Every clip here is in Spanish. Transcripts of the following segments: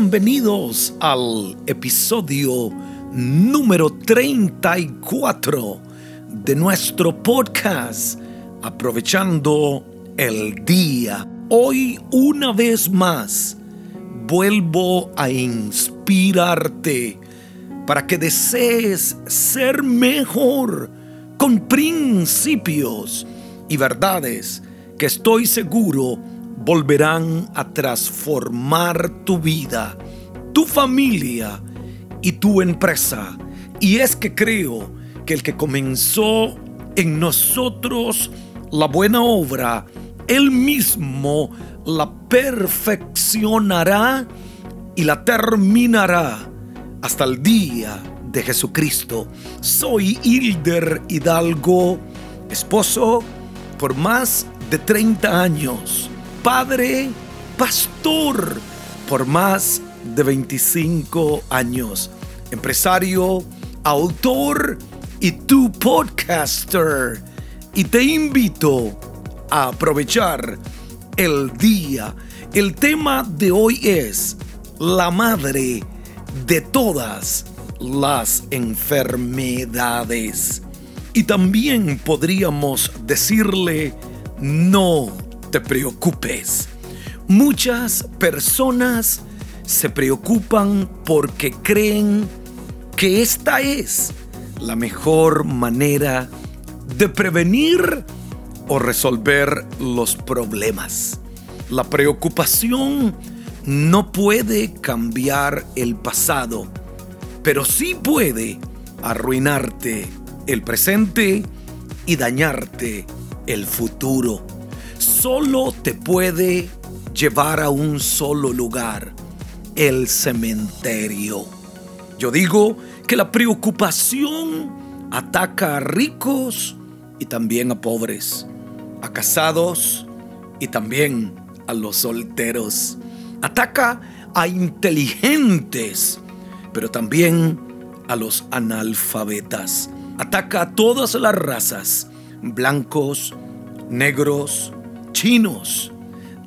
bienvenidos al episodio número 34 de nuestro podcast Aprovechando el Día. Hoy una vez más vuelvo a inspirarte para que desees ser mejor con principios y verdades que estoy seguro volverán a transformar tu vida, tu familia y tu empresa. Y es que creo que el que comenzó en nosotros la buena obra, él mismo la perfeccionará y la terminará hasta el día de Jesucristo. Soy Hilder Hidalgo, esposo por más de 30 años padre, pastor por más de 25 años, empresario, autor y tu podcaster. Y te invito a aprovechar el día. El tema de hoy es la madre de todas las enfermedades. Y también podríamos decirle no te preocupes. Muchas personas se preocupan porque creen que esta es la mejor manera de prevenir o resolver los problemas. La preocupación no puede cambiar el pasado, pero sí puede arruinarte el presente y dañarte el futuro solo te puede llevar a un solo lugar, el cementerio. Yo digo que la preocupación ataca a ricos y también a pobres, a casados y también a los solteros. Ataca a inteligentes, pero también a los analfabetas. Ataca a todas las razas, blancos, negros, chinos.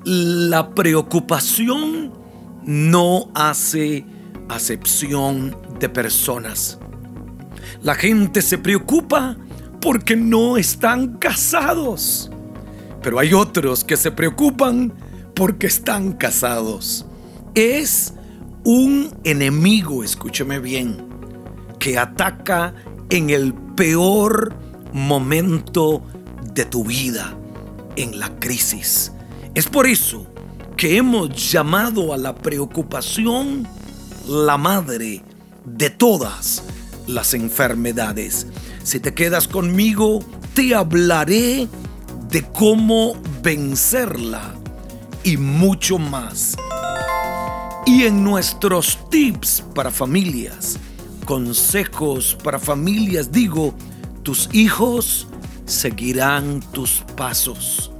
La preocupación no hace acepción de personas. La gente se preocupa porque no están casados. Pero hay otros que se preocupan porque están casados. Es un enemigo, escúcheme bien, que ataca en el peor momento de tu vida en la crisis. Es por eso que hemos llamado a la preocupación la madre de todas las enfermedades. Si te quedas conmigo, te hablaré de cómo vencerla y mucho más. Y en nuestros tips para familias, consejos para familias, digo, tus hijos seguirán tus pasos.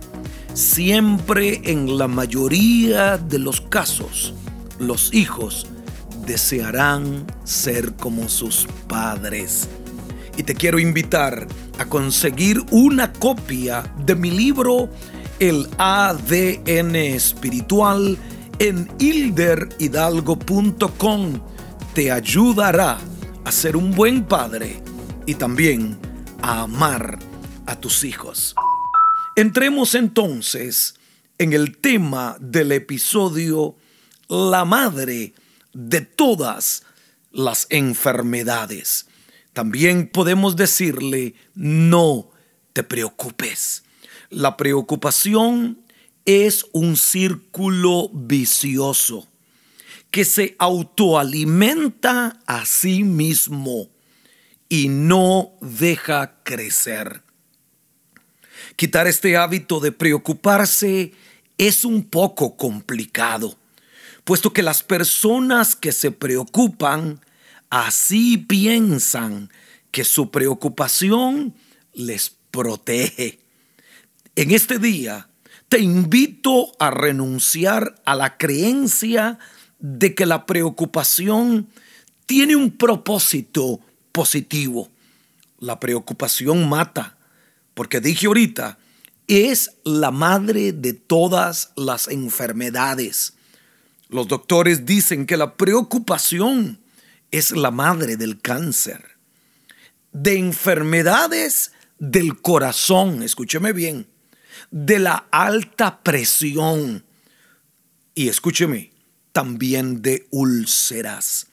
Siempre en la mayoría de los casos, los hijos desearán ser como sus padres. Y te quiero invitar a conseguir una copia de mi libro El ADN espiritual en hilderhidalgo.com. Te ayudará a ser un buen padre y también a amar a tus hijos. Entremos entonces en el tema del episodio La madre de todas las enfermedades. También podemos decirle, no te preocupes. La preocupación es un círculo vicioso que se autoalimenta a sí mismo y no deja crecer. Quitar este hábito de preocuparse es un poco complicado, puesto que las personas que se preocupan así piensan que su preocupación les protege. En este día te invito a renunciar a la creencia de que la preocupación tiene un propósito positivo. La preocupación mata porque dije ahorita, es la madre de todas las enfermedades. Los doctores dicen que la preocupación es la madre del cáncer, de enfermedades del corazón, escúcheme bien, de la alta presión y escúcheme, también de úlceras.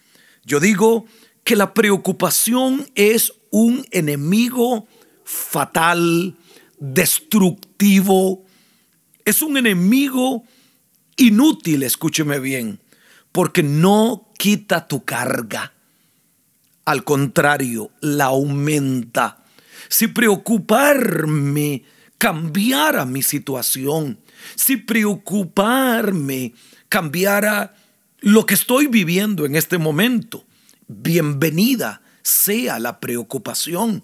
Yo digo que la preocupación es un enemigo fatal, destructivo, es un enemigo inútil, escúcheme bien, porque no quita tu carga. Al contrario, la aumenta. Si preocuparme cambiara mi situación, si preocuparme cambiara lo que estoy viviendo en este momento, bienvenida sea la preocupación,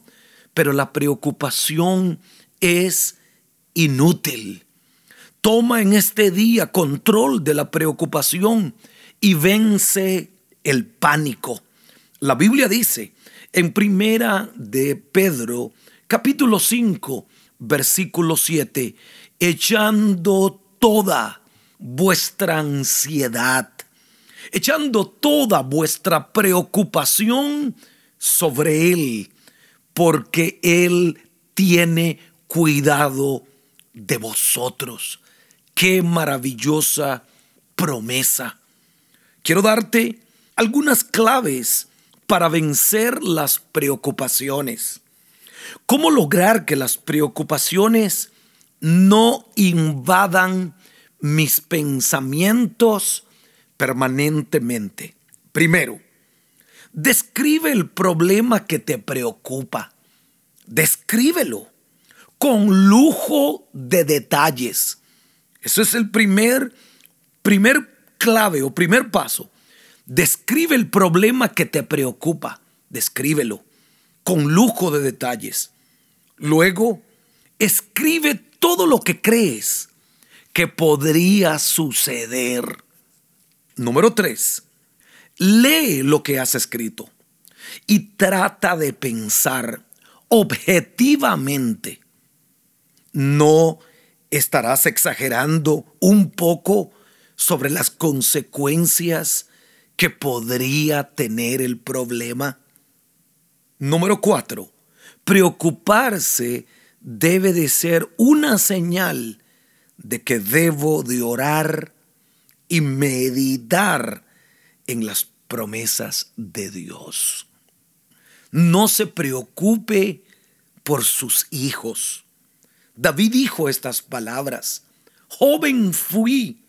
pero la preocupación es inútil. Toma en este día control de la preocupación y vence el pánico. La Biblia dice en primera de Pedro, capítulo 5, versículo 7, echando toda vuestra ansiedad, echando toda vuestra preocupación sobre Él, porque Él tiene cuidado de vosotros. Qué maravillosa promesa. Quiero darte algunas claves para vencer las preocupaciones. ¿Cómo lograr que las preocupaciones no invadan mis pensamientos permanentemente? Primero, describe el problema que te preocupa. Descríbelo con lujo de detalles. Eso es el primer, primer clave o primer paso. Describe el problema que te preocupa. Descríbelo con lujo de detalles. Luego, escribe todo lo que crees que podría suceder. Número tres, lee lo que has escrito y trata de pensar objetivamente. No estarás exagerando un poco sobre las consecuencias que podría tener el problema. Número cuatro, preocuparse debe de ser una señal de que debo de orar y meditar en las promesas de Dios. No se preocupe por sus hijos. David dijo estas palabras, joven fui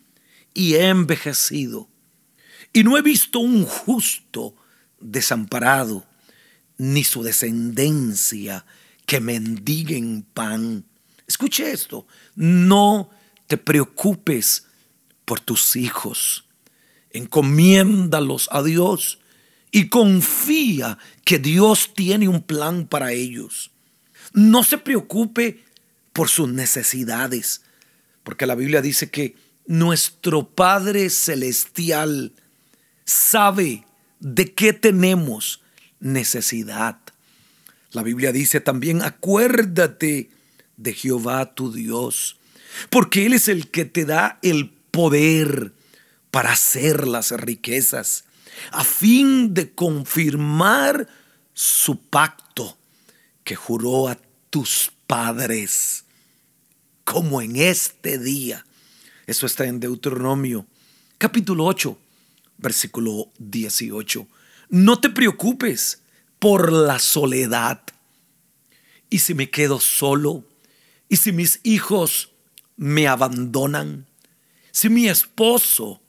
y he envejecido, y no he visto un justo desamparado, ni su descendencia que mendiguen pan. Escuche esto, no te preocupes por tus hijos, encomiéndalos a Dios y confía que Dios tiene un plan para ellos. No se preocupe por sus necesidades, porque la Biblia dice que nuestro Padre Celestial sabe de qué tenemos necesidad. La Biblia dice también, acuérdate de Jehová tu Dios, porque Él es el que te da el poder para hacer las riquezas, a fin de confirmar su pacto que juró a tus padres, como en este día eso está en Deuteronomio capítulo 8, versículo 18. No te preocupes por la soledad. ¿Y si me quedo solo? ¿Y si mis hijos me abandonan? Si mi esposo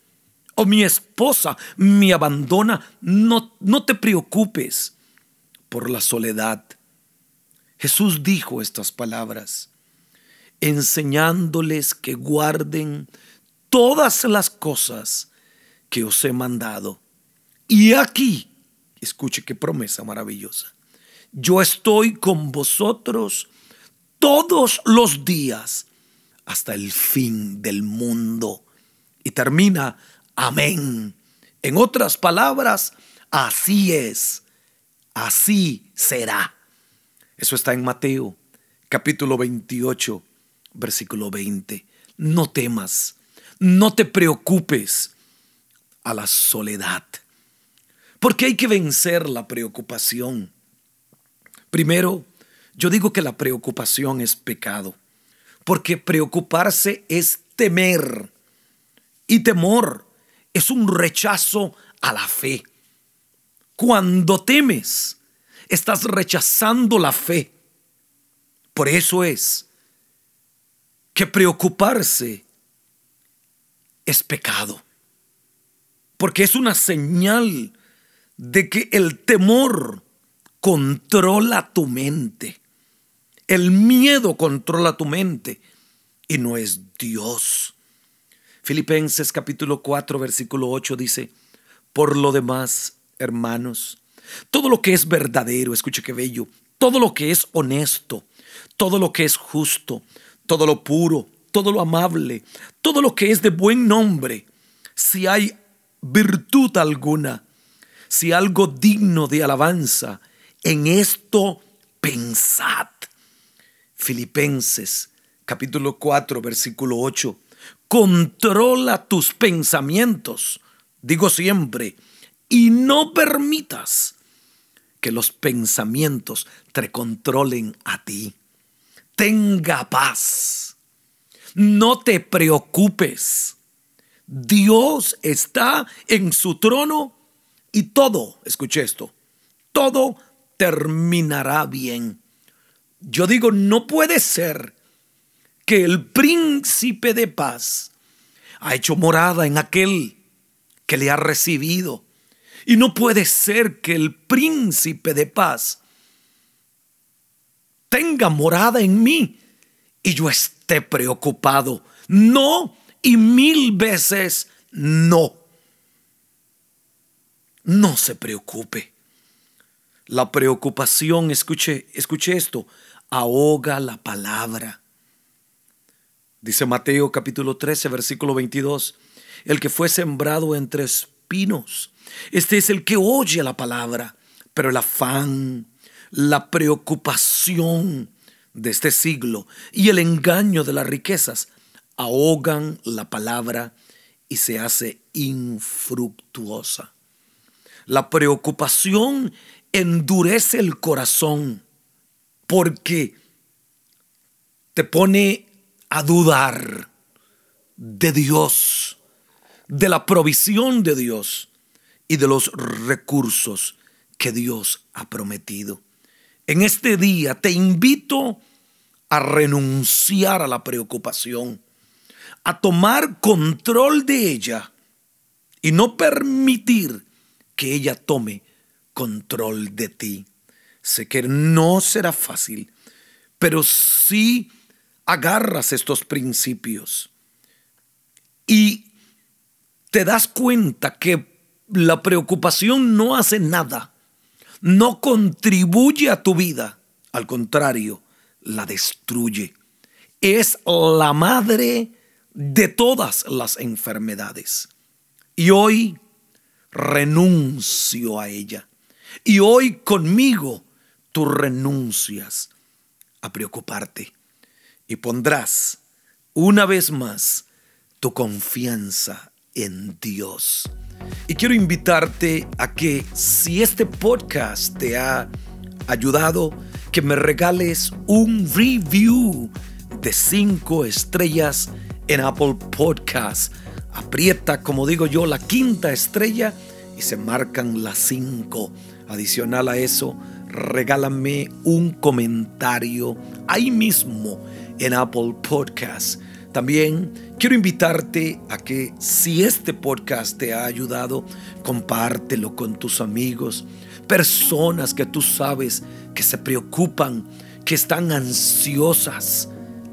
o mi esposa me abandona, no, no te preocupes por la soledad. Jesús dijo estas palabras enseñándoles que guarden todas las cosas que os he mandado. Y aquí, escuche qué promesa maravillosa, yo estoy con vosotros todos los días hasta el fin del mundo. Y termina, amén. En otras palabras, así es, así será. Eso está en Mateo capítulo 28 versículo 20. No temas, no te preocupes. a la soledad. Porque hay que vencer la preocupación. Primero, yo digo que la preocupación es pecado, porque preocuparse es temer y temor es un rechazo a la fe. Cuando temes, estás rechazando la fe. Por eso es que preocuparse es pecado. Porque es una señal de que el temor controla tu mente. El miedo controla tu mente y no es Dios. Filipenses capítulo 4 versículo 8 dice, por lo demás, hermanos, todo lo que es verdadero, escuche qué bello, todo lo que es honesto, todo lo que es justo, todo lo puro, todo lo amable, todo lo que es de buen nombre, si hay virtud alguna, si algo digno de alabanza, en esto pensad. Filipenses capítulo 4 versículo 8. Controla tus pensamientos, digo siempre, y no permitas que los pensamientos te controlen a ti. Tenga paz. No te preocupes. Dios está en su trono y todo, escuche esto, todo terminará bien. Yo digo, no puede ser que el príncipe de paz ha hecho morada en aquel que le ha recibido. Y no puede ser que el príncipe de paz tenga morada en mí y yo esté preocupado. No, y mil veces no. No se preocupe. La preocupación, escuche, escuche esto, ahoga la palabra. Dice Mateo capítulo 13, versículo 22, el que fue sembrado entre espinos, este es el que oye la palabra, pero el afán, la preocupación de este siglo y el engaño de las riquezas ahogan la palabra y se hace infructuosa. La preocupación endurece el corazón porque te pone a dudar de Dios, de la provisión de Dios y de los recursos que Dios ha prometido. En este día te invito a renunciar a la preocupación, a tomar control de ella y no permitir que ella tome control de ti. Sé que no será fácil, pero sí agarras estos principios y te das cuenta que la preocupación no hace nada, no contribuye a tu vida, al contrario, la destruye. Es la madre de todas las enfermedades. Y hoy renuncio a ella. Y hoy conmigo tú renuncias a preocuparte y pondrás una vez más tu confianza en Dios. Y quiero invitarte a que si este podcast te ha ayudado, que me regales un review de cinco estrellas en Apple Podcast. Aprieta, como digo yo, la quinta estrella y se marcan las cinco. Adicional a eso, regálame un comentario ahí mismo en Apple Podcast. También quiero invitarte a que si este podcast te ha ayudado, compártelo con tus amigos, personas que tú sabes que se preocupan, que están ansiosas,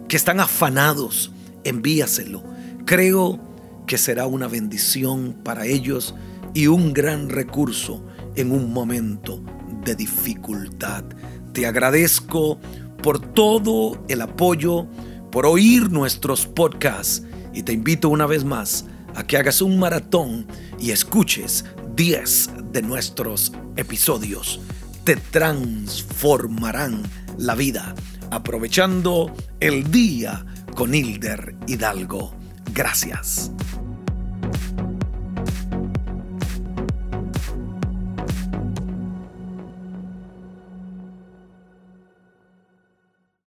que están afanados. Envíaselo. Creo que será una bendición para ellos y un gran recurso en un momento de dificultad. Te agradezco por todo el apoyo, por oír nuestros podcasts y te invito una vez más a que hagas un maratón y escuches 10 de nuestros episodios. Te transformarán la vida aprovechando el día con Hilder Hidalgo. Gracias.